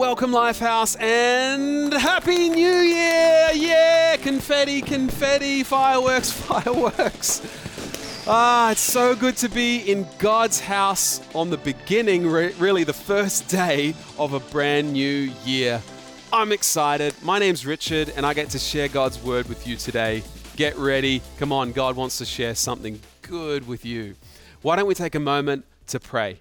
Welcome, Lifehouse, and Happy New Year! Yeah, confetti, confetti, fireworks, fireworks. Ah, it's so good to be in God's house on the beginning, re- really the first day of a brand new year. I'm excited. My name's Richard, and I get to share God's word with you today. Get ready. Come on, God wants to share something good with you. Why don't we take a moment to pray?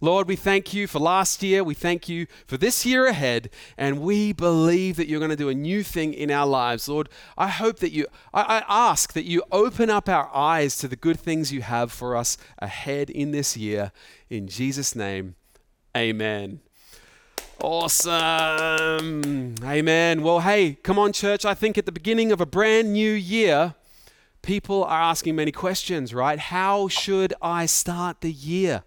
Lord, we thank you for last year. We thank you for this year ahead. And we believe that you're going to do a new thing in our lives. Lord, I hope that you, I, I, ask that you open up our eyes to the good things you have for us ahead in this year. In Jesus' name, amen. Awesome. Amen. Well, hey, come on, church. I think at the beginning of a brand new year, people are asking many questions, right? How should I start the year?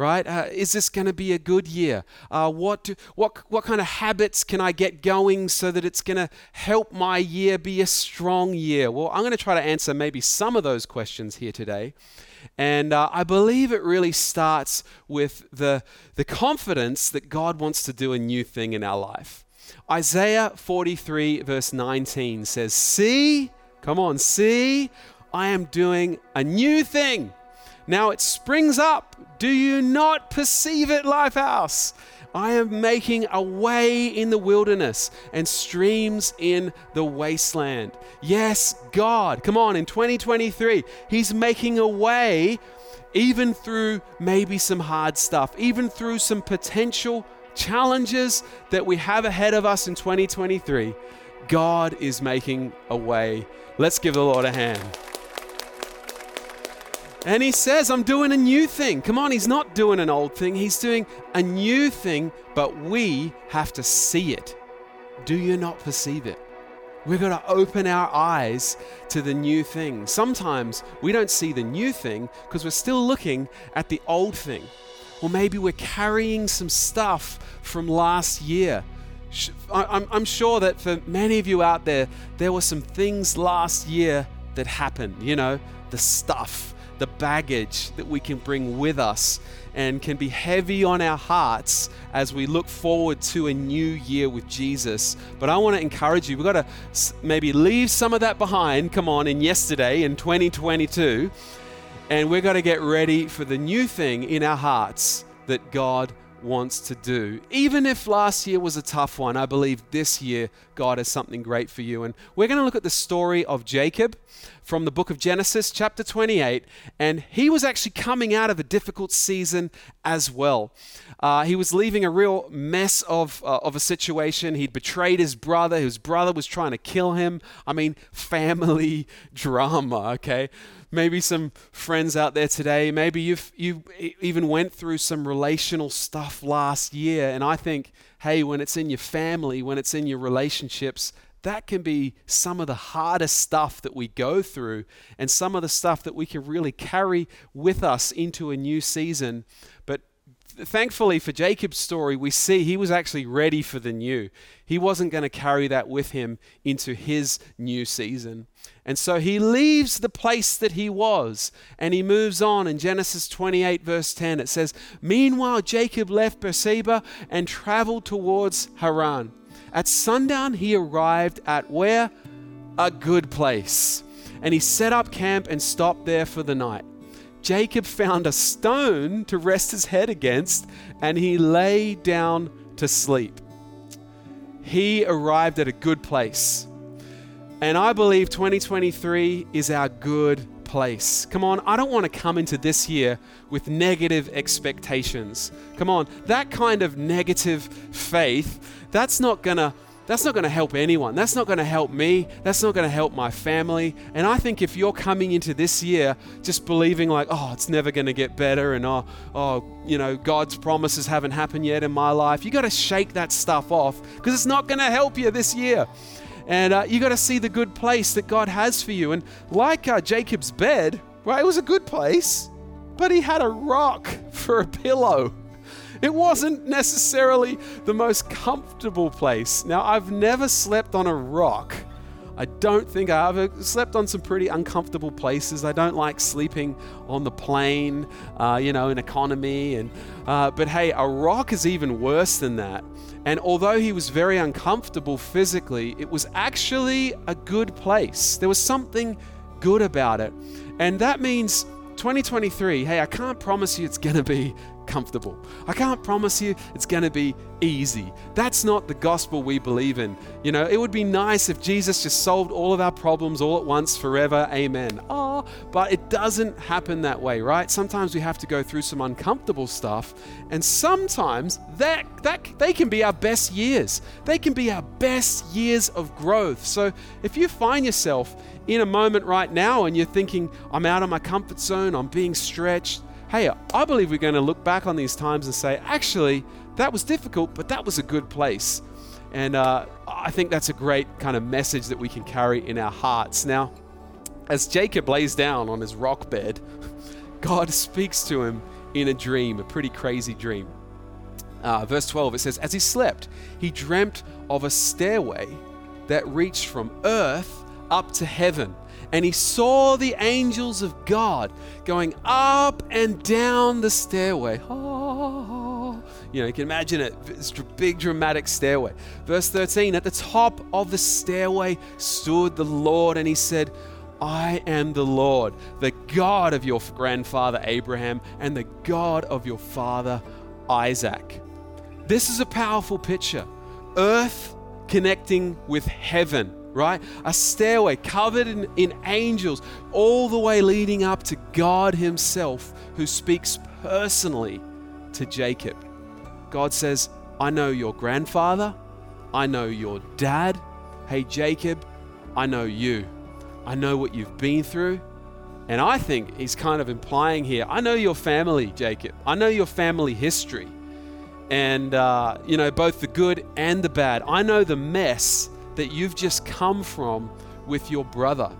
Right? Uh, is this going to be a good year? Uh, what, do, what, what kind of habits can I get going so that it's going to help my year be a strong year? Well, I'm going to try to answer maybe some of those questions here today. And uh, I believe it really starts with the, the confidence that God wants to do a new thing in our life. Isaiah 43, verse 19 says, See, come on, see, I am doing a new thing. Now it springs up. Do you not perceive it, Lifehouse? I am making a way in the wilderness and streams in the wasteland. Yes, God, come on, in 2023, He's making a way even through maybe some hard stuff, even through some potential challenges that we have ahead of us in 2023. God is making a way. Let's give the Lord a hand. And he says, I'm doing a new thing. Come on, he's not doing an old thing, he's doing a new thing, but we have to see it. Do you not perceive it? We've got to open our eyes to the new thing. Sometimes we don't see the new thing because we're still looking at the old thing. Or maybe we're carrying some stuff from last year. I'm sure that for many of you out there, there were some things last year that happened, you know, the stuff the baggage that we can bring with us and can be heavy on our hearts as we look forward to a new year with Jesus. But I want to encourage you, we've got to maybe leave some of that behind, come on, in yesterday, in 2022, and we've got to get ready for the new thing in our hearts that God wants to do. Even if last year was a tough one, I believe this year God has something great for you. And we're going to look at the story of Jacob from the book of Genesis, chapter 28. And he was actually coming out of a difficult season as well. Uh, he was leaving a real mess of, uh, of a situation. He'd betrayed his brother. His brother was trying to kill him. I mean, family drama, okay? maybe some friends out there today, maybe you've you even went through some relational stuff last year and I think hey, when it's in your family, when it's in your relationships, that can be some of the hardest stuff that we go through and some of the stuff that we can really carry with us into a new season. But thankfully for Jacob's story, we see he was actually ready for the new. He wasn't going to carry that with him into his new season. And so he leaves the place that he was and he moves on. In Genesis 28, verse 10, it says, Meanwhile, Jacob left Beersheba and traveled towards Haran. At sundown, he arrived at where? A good place. And he set up camp and stopped there for the night. Jacob found a stone to rest his head against, and he lay down to sleep. He arrived at a good place. And I believe 2023 is our good place. Come on, I don't want to come into this year with negative expectations. Come on, that kind of negative faith, that's not going to that's not going to help anyone. That's not going to help me. That's not going to help my family. And I think if you're coming into this year just believing like, oh, it's never going to get better and oh, oh, you know, God's promises haven't happened yet in my life, you got to shake that stuff off because it's not going to help you this year. And uh, you got to see the good place that God has for you. And like uh, Jacob's bed, right, it was a good place, but he had a rock for a pillow. It wasn't necessarily the most comfortable place. Now, I've never slept on a rock. I don't think I ever slept on some pretty uncomfortable places. I don't like sleeping on the plane, uh, you know, in economy. And uh, but hey, a rock is even worse than that. And although he was very uncomfortable physically, it was actually a good place. There was something good about it, and that means 2023. Hey, I can't promise you it's going to be comfortable. I can't promise you it's going to be easy. That's not the gospel we believe in. You know, it would be nice if Jesus just solved all of our problems all at once forever. Amen. Oh, but it doesn't happen that way, right? Sometimes we have to go through some uncomfortable stuff, and sometimes that that they can be our best years. They can be our best years of growth. So, if you find yourself in a moment right now and you're thinking, I'm out of my comfort zone, I'm being stretched, hey, I believe we're going to look back on these times and say, actually, that was difficult, but that was a good place. And uh, I think that's a great kind of message that we can carry in our hearts. Now, as Jacob lays down on his rock bed, God speaks to him in a dream, a pretty crazy dream. Uh, verse 12, it says, As he slept, he dreamt of a stairway that reached from earth up to heaven and he saw the angels of God going up and down the stairway. Oh, you know, you can imagine it. It's a big dramatic stairway. Verse 13 At the top of the stairway stood the Lord, and he said, I am the Lord, the God of your grandfather Abraham and the God of your father Isaac. This is a powerful picture. Earth connecting with heaven right? A stairway covered in, in angels, all the way leading up to God Himself, who speaks personally to Jacob. God says, I know your grandfather, I know your dad. Hey, Jacob, I know you. I know what you've been through. And I think he's kind of implying here I know your family, Jacob. I know your family history. And, uh, you know, both the good and the bad. I know the mess that you've just come from with your brother.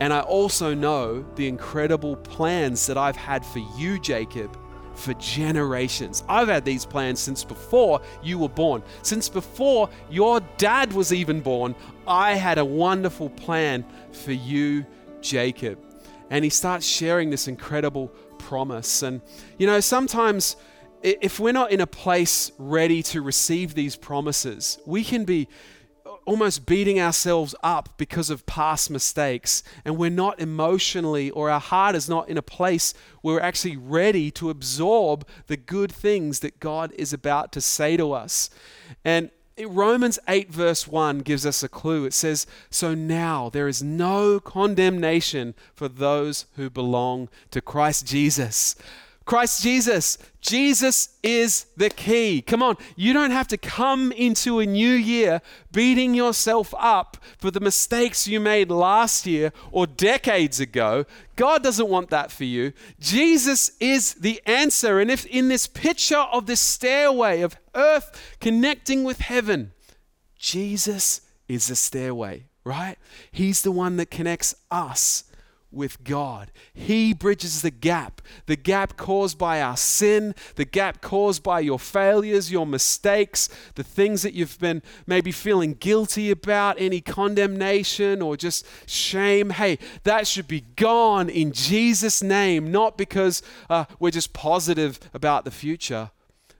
And I also know the incredible plans that I've had for you, Jacob, for generations. I've had these plans since before you were born. Since before your dad was even born, I had a wonderful plan for you, Jacob. And he starts sharing this incredible promise. And, you know, sometimes if we're not in a place ready to receive these promises, we can be almost beating ourselves up because of past mistakes, and we're not emotionally, or our heart is not in a place where we're actually ready to absorb the good things that God is about to say to us. And Romans 8, verse 1 gives us a clue. It says, So now there is no condemnation for those who belong to Christ Jesus. Christ Jesus. Jesus is the key. Come on, you don't have to come into a new year beating yourself up for the mistakes you made last year or decades ago. God doesn't want that for you. Jesus is the answer. And if in this picture of this stairway of earth connecting with heaven, Jesus is the stairway, right? He's the one that connects us with God. He bridges the gap, the gap caused by our sin, the gap caused by your failures, your mistakes, the things that you've been maybe feeling guilty about, any condemnation or just shame. Hey, that should be gone in Jesus' name, not because uh, we're just positive about the future,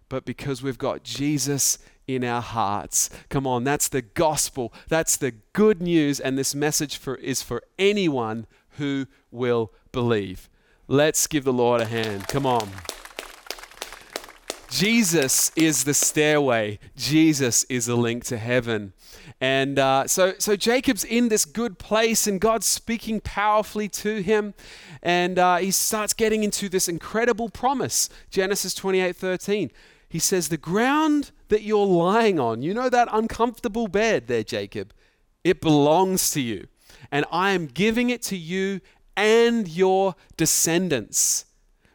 but because we've got Jesus in our hearts. Come on, that's the gospel. That's the good news and this message for is for anyone who will believe. Let's give the Lord a hand. Come on. Jesus is the stairway. Jesus is the link to heaven. And uh, so, so Jacob's in this good place, and God's speaking powerfully to him. And uh, he starts getting into this incredible promise Genesis 28 13. He says, The ground that you're lying on, you know that uncomfortable bed there, Jacob, it belongs to you and I am giving it to you and your descendants.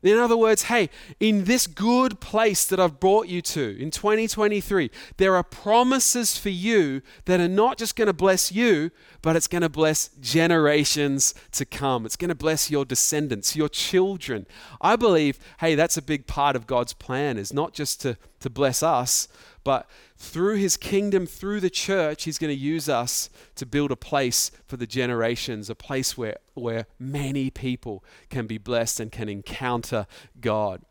In other words, hey, in this good place that I've brought you to in 2023, there are promises for you that are not just going to bless you, but it's going to bless generations to come. It's going to bless your descendants, your children. I believe, hey, that's a big part of God's plan is not just to, to bless us, but through his kingdom, through the church, he's going to use us to build a place for the generations, a place where, where many people can be blessed and can encounter God.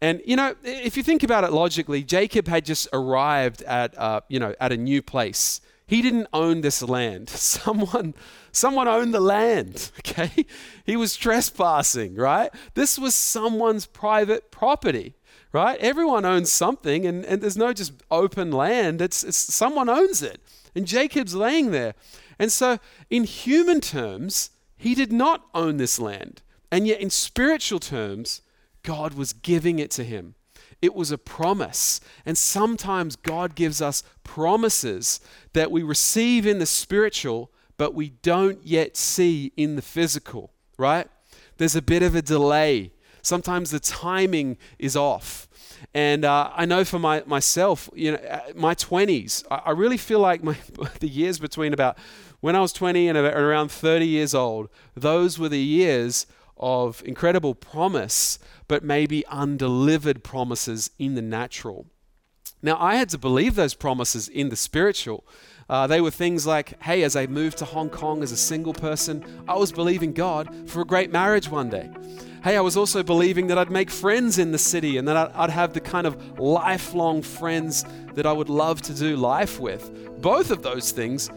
And you know, if you think about it logically, Jacob had just arrived at uh, you know at a new place. He didn't own this land. Someone, someone owned the land. Okay, he was trespassing. Right. This was someone's private property. Right. Everyone owns something, and, and there's no just open land. It's, it's someone owns it, and Jacob's laying there. And so, in human terms, he did not own this land, and yet in spiritual terms, God was giving it to him. It was a promise. And sometimes God gives us promises that we receive in the spiritual, but we don't yet see in the physical, right? There's a bit of a delay. Sometimes the timing is off. And uh, I know for my, myself, you know, uh, my 20s, I, I really feel like my, the years between about when I was 20 and around 30 years old, those were the years of incredible promise, but maybe undelivered promises in the natural. Now, I had to believe those promises in the spiritual. Uh, they were things like, hey, as I moved to Hong Kong as a single person, I was believing God for a great marriage one day. Hey, I was also believing that I'd make friends in the city and that I'd have the kind of lifelong friends that I would love to do life with. Both of those things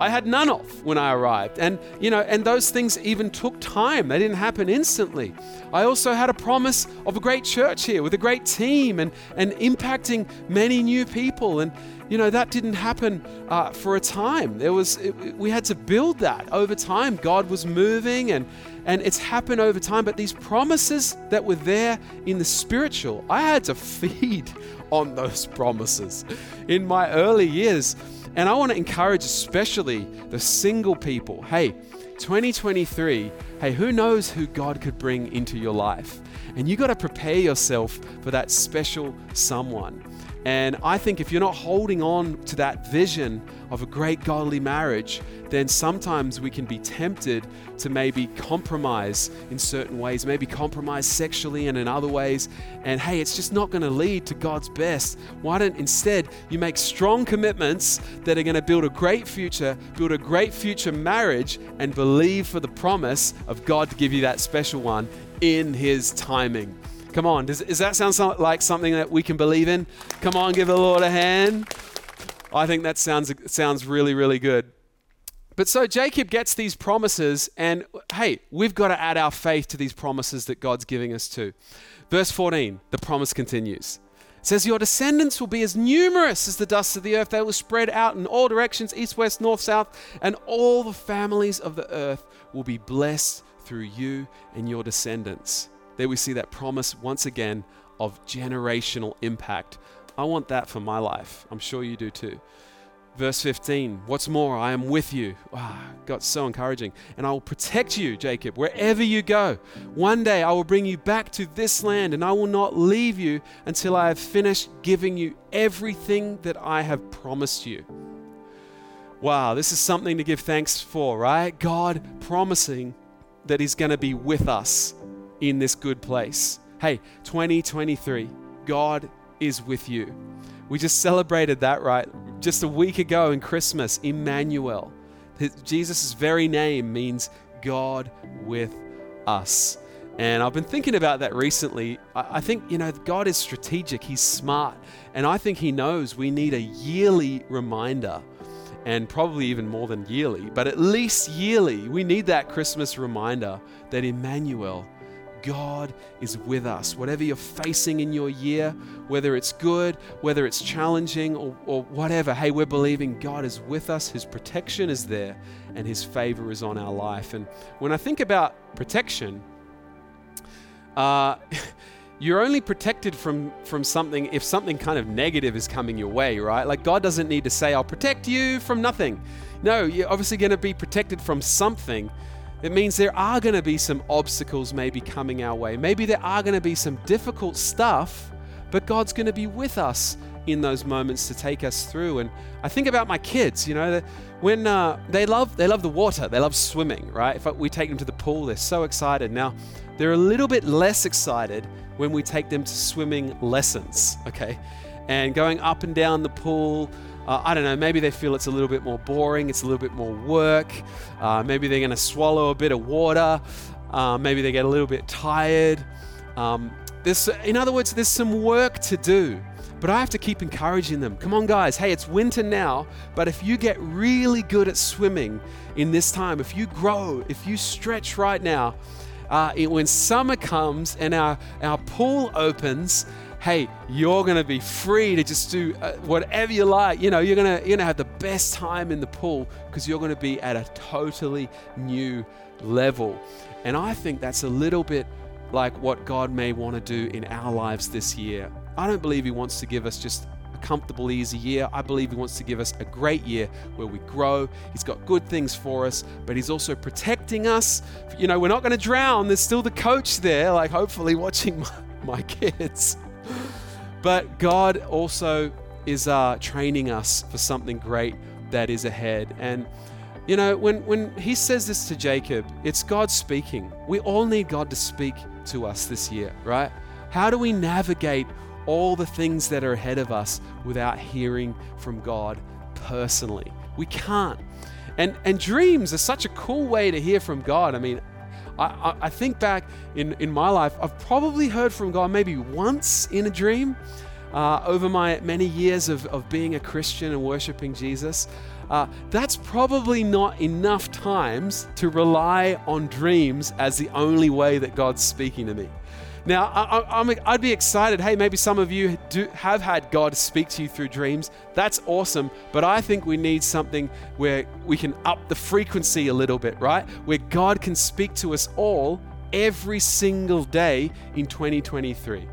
I had none of when I arrived. And, you know, and those things even took time. They didn't happen instantly. I also had a promise of a great church here with a great team and, and impacting many new people. And, you know, that didn't happen uh, for a time. There was, it, we had to build that over time. God was moving and, and it's happened over time. But these promises that were there in the spiritual, I had to feed on those promises. In my early years, and I want to encourage, especially the single people hey, 2023, hey, who knows who God could bring into your life? And you got to prepare yourself for that special someone. And I think if you're not holding on to that vision of a great godly marriage, then sometimes we can be tempted to maybe compromise in certain ways, maybe compromise sexually and in other ways. And hey, it's just not going to lead to God's best. Why don't instead you make strong commitments that are going to build a great future, build a great future marriage, and believe for the promise of God to give you that special one in His timing. Come on, does, does that sound like something that we can believe in? Come on, give the Lord a hand. I think that sounds sounds really really good. But so Jacob gets these promises, and hey, we've got to add our faith to these promises that God's giving us too. Verse 14, the promise continues. It says, Your descendants will be as numerous as the dust of the earth. They will spread out in all directions, east, west, north, south, and all the families of the earth will be blessed through you and your descendants. There we see that promise once again of generational impact. I want that for my life. I'm sure you do too. Verse 15, what's more, I am with you. Ah, wow, God's so encouraging. And I will protect you, Jacob, wherever you go. One day I will bring you back to this land, and I will not leave you until I have finished giving you everything that I have promised you. Wow, this is something to give thanks for, right? God promising that He's going to be with us in this good place. Hey, 2023, God is with you. We just celebrated that, right? Just a week ago in Christmas, Emmanuel. Jesus' very name means God with us. And I've been thinking about that recently. I think, you know, God is strategic, He's smart. And I think He knows we need a yearly reminder, and probably even more than yearly, but at least yearly, we need that Christmas reminder that Emmanuel, God is with us. Whatever you're facing in your year, whether it's good, whether it's challenging, or, or whatever, hey, we're believing God is with us, His protection is there, and His favor is on our life. And when I think about protection, uh, you're only protected from from something if something kind of negative is coming your way, right? Like God doesn't need to say, "I'll protect you from nothing." No, you're obviously going to be protected from something. It means there are going to be some obstacles maybe coming our way. Maybe there are going to be some difficult stuff, but God's going to be with us in those moments to take us through. And I think about my kids, you know, when uh, they love they love the water, they love swimming, right? If we take them to the pool, they're so excited. Now, they're a little bit less excited when we take them to swimming lessons, okay? and going up and down the pool. Uh, I don't know, maybe they feel it's a little bit more boring, it's a little bit more work. Uh, maybe they're going to swallow a bit of water. Uh, maybe they get a little bit tired. Um, there's, in other words, there's some work to do. But I have to keep encouraging them. Come on, guys. Hey, it's winter now, but if you get really good at swimming in this time, if you grow, if you stretch right now, uh, it, when summer comes and our, our pool opens, hey, you're going to be free to just do uh, whatever you like. You know, you're going to you're to have the best time in the pool because you're going to be at a totally new level. And I think that's a little bit like what God may want to do in our lives this year. I don't believe He wants to give us just a comfortable, easy year. I believe He wants to give us a great year where we grow. He's got good things for us, but He's also protecting us. You know, we're not going to drown. There's still the coach there, like hopefully watching my, my kids. But God also is uh, training us for something great that is ahead. And you know, when, when he says this to Jacob, it's God speaking. We all need God to speak to us this year, right? How do we navigate all the things that are ahead of us without hearing from God personally. We can't. And, and dreams are such a cool way to hear from God. I mean, I, I, think back in, in my life, I've probably heard from God maybe once in a dream uh, over my many years of, of being a Christian and worshiping Jesus. Uh, that's probably not enough times to rely on dreams as the only way that God's speaking to me. Now, I, would be excited. Hey, maybe some of you do, have had God speak to you through dreams. That's awesome. But I think we need something where we can up the frequency a little bit, right? Where God can speak to us all every single day in 2023.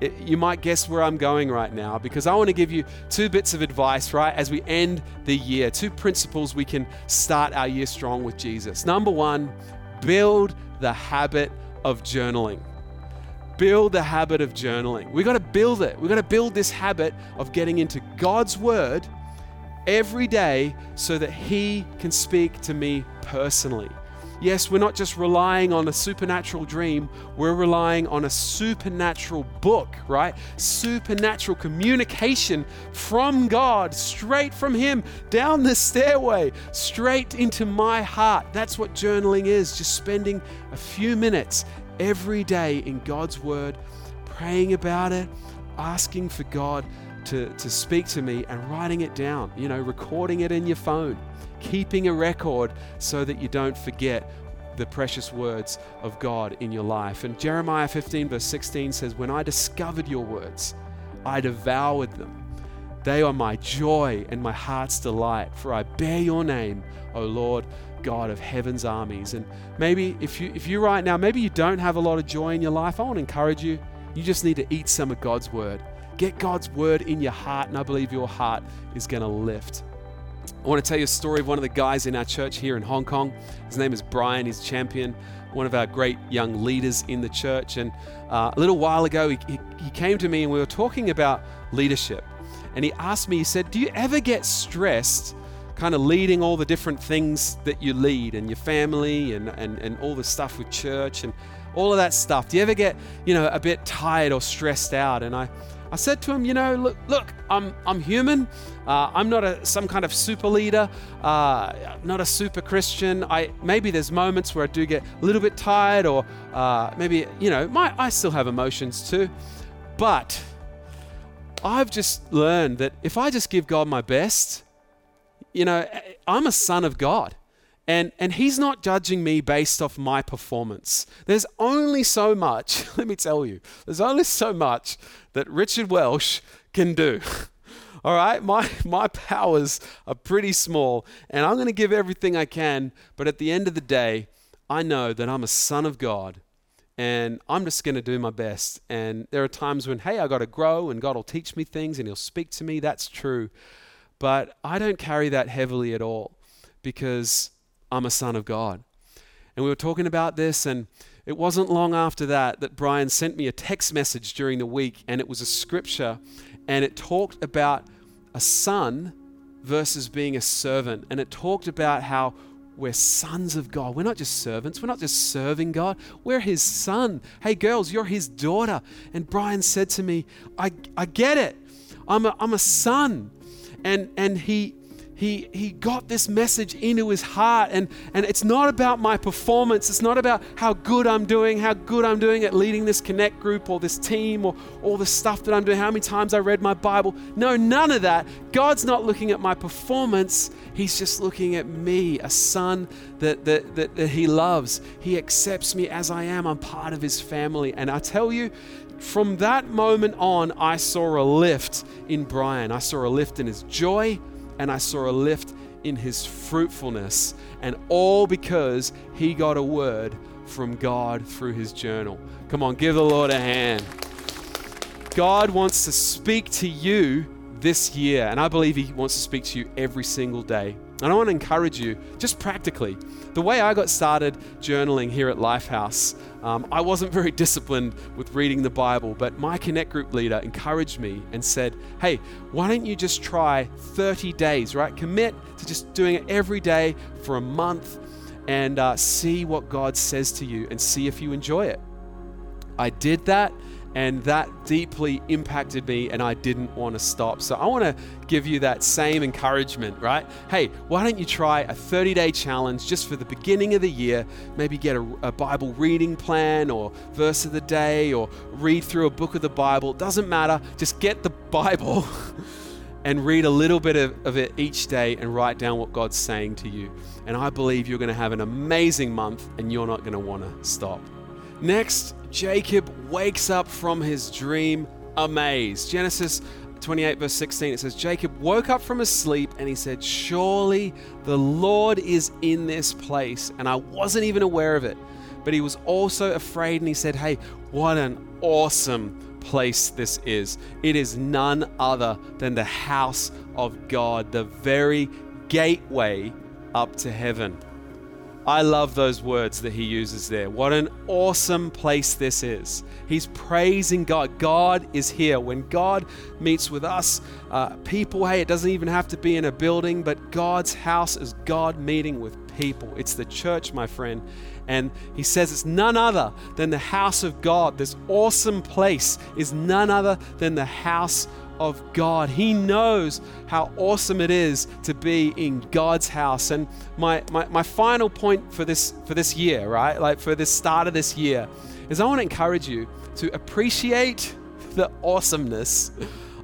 It, you might guess where I'm going right now because I want to give you two bits of advice, right, as we end the year. Two principles we can start our year strong with Jesus. Number one, build the habit of journaling build the habit of journaling. We've got to build it. We've got to build this habit of getting into God's Word every day so that He can speak to me personally. Yes, we're not just relying on a supernatural dream, we're relying on a supernatural book, right? Supernatural communication from God, straight from Him, down the stairway, straight into my heart. That's what journaling is, just spending a few minutes every day in God's Word, praying about it, asking for God to, to speak to me and writing it down, you know, recording it in your phone, keeping a record so that you don't forget the precious words of God in your life. And Jeremiah 15, verse 16 says, When I discovered your words, I devoured them. They are my joy and my heart's delight, for I bear your name, O Lord God of heaven's armies. And maybe if you if you right now, maybe you don't have a lot of joy in your life, I want to encourage you. You just need to eat some of God's word. Get God's word in your heart, and I believe your heart is going to lift. I want to tell you a story of one of the guys in our church here in Hong Kong. His name is Brian. He's champion, one of our great young leaders in the church. And uh, a little while ago, he, he, he came to me and we were talking about leadership. And he asked me, he said, Do you ever get stressed kind of leading all the different things that you lead and your family and, and, and all the stuff with church and all of that stuff. Do you ever get, you know, a bit tired or stressed out? And I, I said to him, you know, look, look, I'm, I'm human. Uh, I'm not a, some kind of super leader, uh, not a super Christian. I maybe there's moments where I do get a little bit tired, or uh, maybe you know, my I still have emotions too. But I've just learned that if I just give God my best, you know, I'm a son of God. And, and he's not judging me based off my performance. There's only so much, let me tell you, there's only so much that Richard Welsh can do. All right, my, my powers are pretty small, and I'm going to give everything I can, but at the end of the day, I know that I'm a son of God, and I'm just going to do my best. And there are times when, hey, I got to grow, and God will teach me things, and He'll speak to me. That's true. But I don't carry that heavily at all because I'm a son of God. And we were talking about this, and it wasn't long after that that Brian sent me a text message during the week, and it was a scripture, and it talked about a son versus being a servant. And it talked about how we're sons of God. We're not just servants. We're not just serving God. We're His son. Hey, girls, you're His daughter. And Brian said to me, I, I get it. I'm a, I'm a son. And, and he, he, he got this message into his heart. And, and it's not about my performance. It's not about how good I'm doing, how good I'm doing at leading this connect group or this team or all the stuff that I'm doing, how many times I read my Bible. No, none of that. God's not looking at my performance. He's just looking at me, a son that, that, that, that he loves. He accepts me as I am. I'm part of his family. And I tell you, from that moment on, I saw a lift in Brian. I saw a lift in his joy and I saw a lift in his fruitfulness, and all because he got a word from God through his journal. Come on, give the Lord a hand. God wants to speak to you this year, and I believe He wants to speak to you every single day. And I want to encourage you, just practically, the way I got started journaling here at Lifehouse, um, I wasn't very disciplined with reading the Bible, but my Connect Group leader encouraged me and said, Hey, why don't you just try 30 days, right? Commit to just doing it every day for a month and uh, see what God says to you and see if you enjoy it. I did that and that deeply impacted me and I didn't want to stop. So I want to give you that same encouragement, right? Hey, why don't you try a 30 day challenge just for the beginning of the year? Maybe get a, a, Bible reading plan or verse of the day or read through a book of the Bible. Doesn't matter. Just get the Bible. and read a little bit of, of it each day and write down what God's saying to you. And I believe you're going to have an amazing month and you're not going to want to stop. Next, Jacob wakes up from his dream amazed. Genesis 28, verse 16, it says, Jacob woke up from his sleep and he said, Surely the Lord is in this place. And I wasn't even aware of it. But he was also afraid and he said, Hey, what an awesome place this is. It is none other than the house of God, the very gateway up to heaven. I love those words that he uses there. What an awesome place this is. He's praising God. God is here. When God meets with us, uh, people, hey, it doesn't even have to be in a building, but God's house is God meeting with people. It's the church, my friend. And he says it's none other than the house of God. This awesome place is none other than the house of God. He knows how awesome it is to be in God's house. And my, my, my final point for this for this year, right? Like for this start of this year, is I want to encourage you to appreciate the awesomeness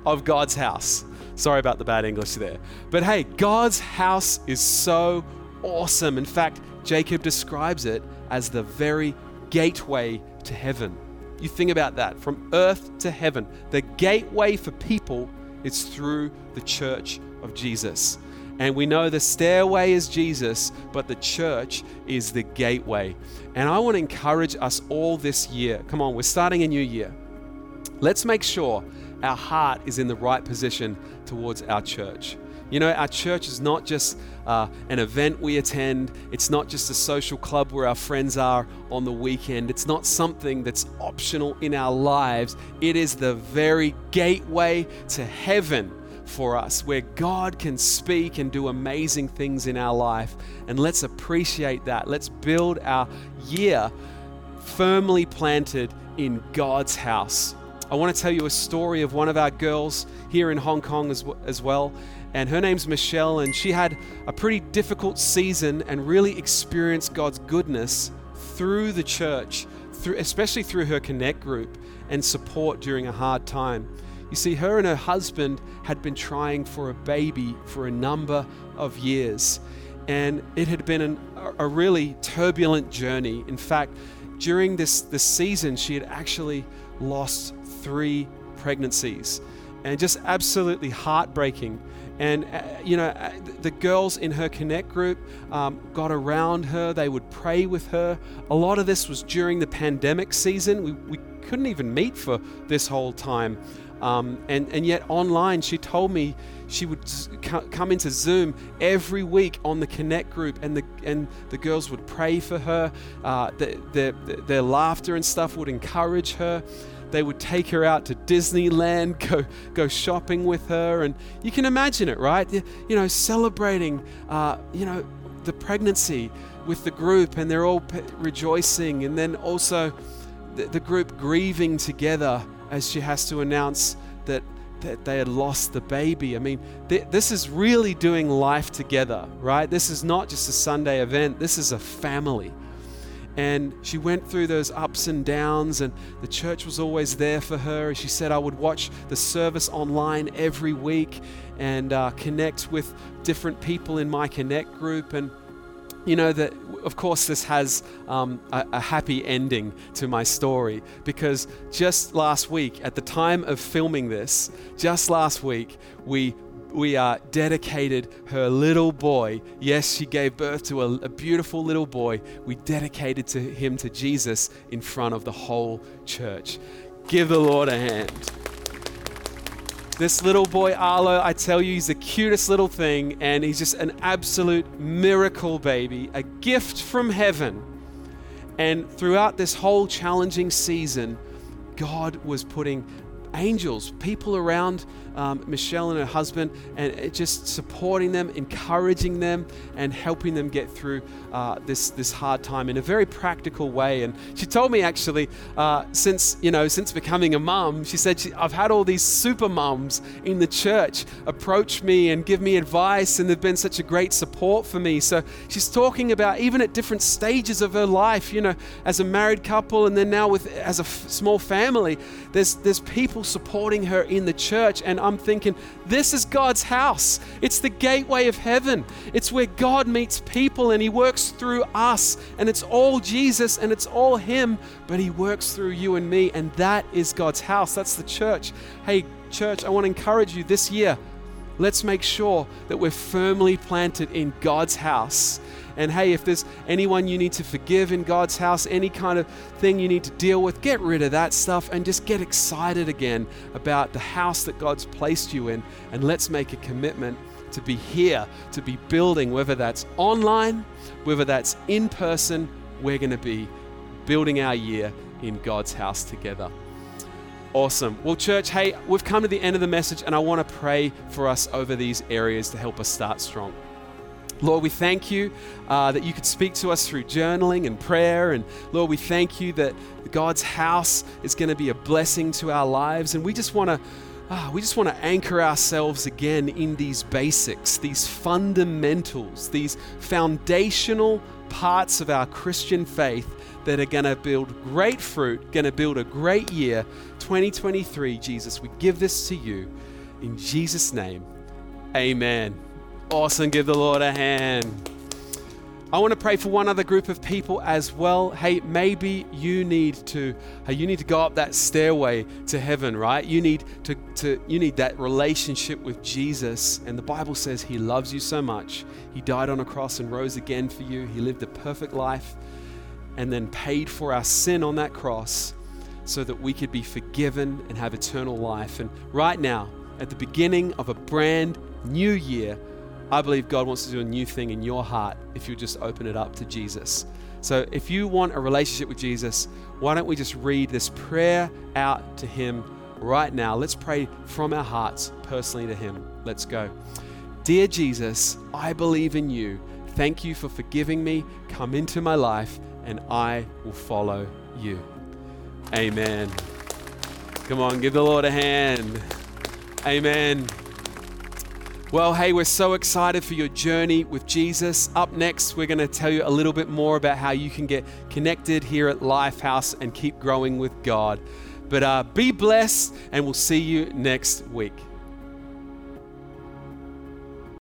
of God's house. Sorry about the bad English there. But hey, God's house is so awesome. In fact, Jacob describes it as the very gateway to heaven. You think about that from earth to heaven. The gateway for people is through the church of Jesus. And we know the stairway is Jesus, but the church is the gateway. And I want to encourage us all this year. Come on, we're starting a new year. Let's make sure our heart is in the right position towards our church. You know, our church is not just uh, an event we attend, it's not just a social club where our friends are on the weekend, it's not something that's optional in our lives. It is the very gateway to heaven for us, where God can speak and do amazing things in our life. And let's appreciate that. Let's build our year firmly planted in God's house. I want to tell you a story of one of our girls here in Hong Kong as, as well and her name's Michelle, and she had a pretty difficult season and really experienced God's goodness through the church, through, especially through her Connect group and support during a hard time. You see, her and her husband had been trying for a baby for a number of years, and it had been an, a really turbulent journey. In fact, during this, this season, she had actually lost three pregnancies, and just absolutely heartbreaking. And, uh, you know, uh, the girls in her Connect group um, got around her. They would pray with her. A lot of this was during the pandemic season. We, we couldn't even meet for this whole time. Um, and, and yet, online, she told me she would come into Zoom every week on the Connect group, and the, and the girls would pray for her. Uh, the, the, their laughter and stuff would encourage her they would take her out to Disneyland, go, go shopping with her. And you can imagine it, right? You know, celebrating, uh, you know, the pregnancy with the group, and they're all rejoicing. And then also the, the group grieving together as she has to announce that that they had lost the baby. I mean, th- this is really doing life together, right? This is not just a Sunday event, this is a family. And she went through those ups and downs, and the church was always there for her. She said, I would watch the service online every week and uh, connect with different people in my Connect group. And you know that of course this has um, a, a, happy ending to my story because just last week at the time of filming this just last week we we uh, dedicated her little boy. Yes she gave birth to a, a beautiful little boy. We dedicated to him to jesus in front of the whole church. Give the lord a hand. This little boy, Arlo, I tell you, he's the cutest little thing, and he's just an absolute miracle baby, a gift from heaven. And throughout this whole challenging season, God was putting angels, people around um, Michelle and her husband, and just supporting them, encouraging them, and helping them get through uh, this this hard time in a very practical way. And she told me actually, uh, since you know, since becoming a mum, she said she, I've had all these super mums in the church approach me and give me advice, and they've been such a great support for me. So she's talking about even at different stages of her life, you know, as a married couple, and then now with as a f- small family, there's there's people supporting her in the church, and I'm thinking, this is God's house. It's the gateway of heaven. It's where God meets people and He works through us. And it's all Jesus and it's all Him, but He works through you and me. And that is God's house. That's the church. Hey, church, I want to encourage you this year. Let's make sure that we're firmly planted in God's house and hey, if there's anyone you need to forgive in God's house, any kind of thing you need to deal with, get rid of that stuff and just get excited again about the house that God's placed you in. And let's make a commitment to be here, to be building, whether that's online, whether that's in person, we're going to be building our year in God's house together. Awesome. Well, church, hey, we've come to the end of the message, and I want to pray for us over these areas to help us start strong. Lord, we thank you uh, that you could speak to us through journaling and prayer. And Lord, we thank you that God's house is going to be a blessing to our lives. And we just want to. Ah, we just want to anchor ourselves again in these basics, these fundamentals, these foundational parts of our Christian faith that are going to build great fruit, going to build a great year. 2023, Jesus, we give this to you. In Jesus' name, amen. Awesome. Give the Lord a hand. I want to pray for one other group of people as well. Hey, maybe you need to hey, you need to go up that stairway to heaven, right? You need to, to you need that relationship with Jesus. And the Bible says he loves you so much. He died on a cross and rose again for you. He lived a perfect life and then paid for our sin on that cross so that we could be forgiven and have eternal life. And right now, at the beginning of a brand new year, I believe God wants to do a new thing in your heart if you just open it up to Jesus. So if you want a relationship with Jesus, why don't we just read this prayer out to Him right now? Let's pray from our hearts personally to Him. Let's go. Dear Jesus, I believe in you. Thank you for forgiving me. Come into my life, and I will follow you. Amen. Come on, give the Lord a hand. Amen. Well, hey, we're so excited for your journey with Jesus. Up next, we're going to tell you a little bit more about how you can get connected here at Lifehouse and keep growing with God. But uh, be blessed, and we'll see you next week.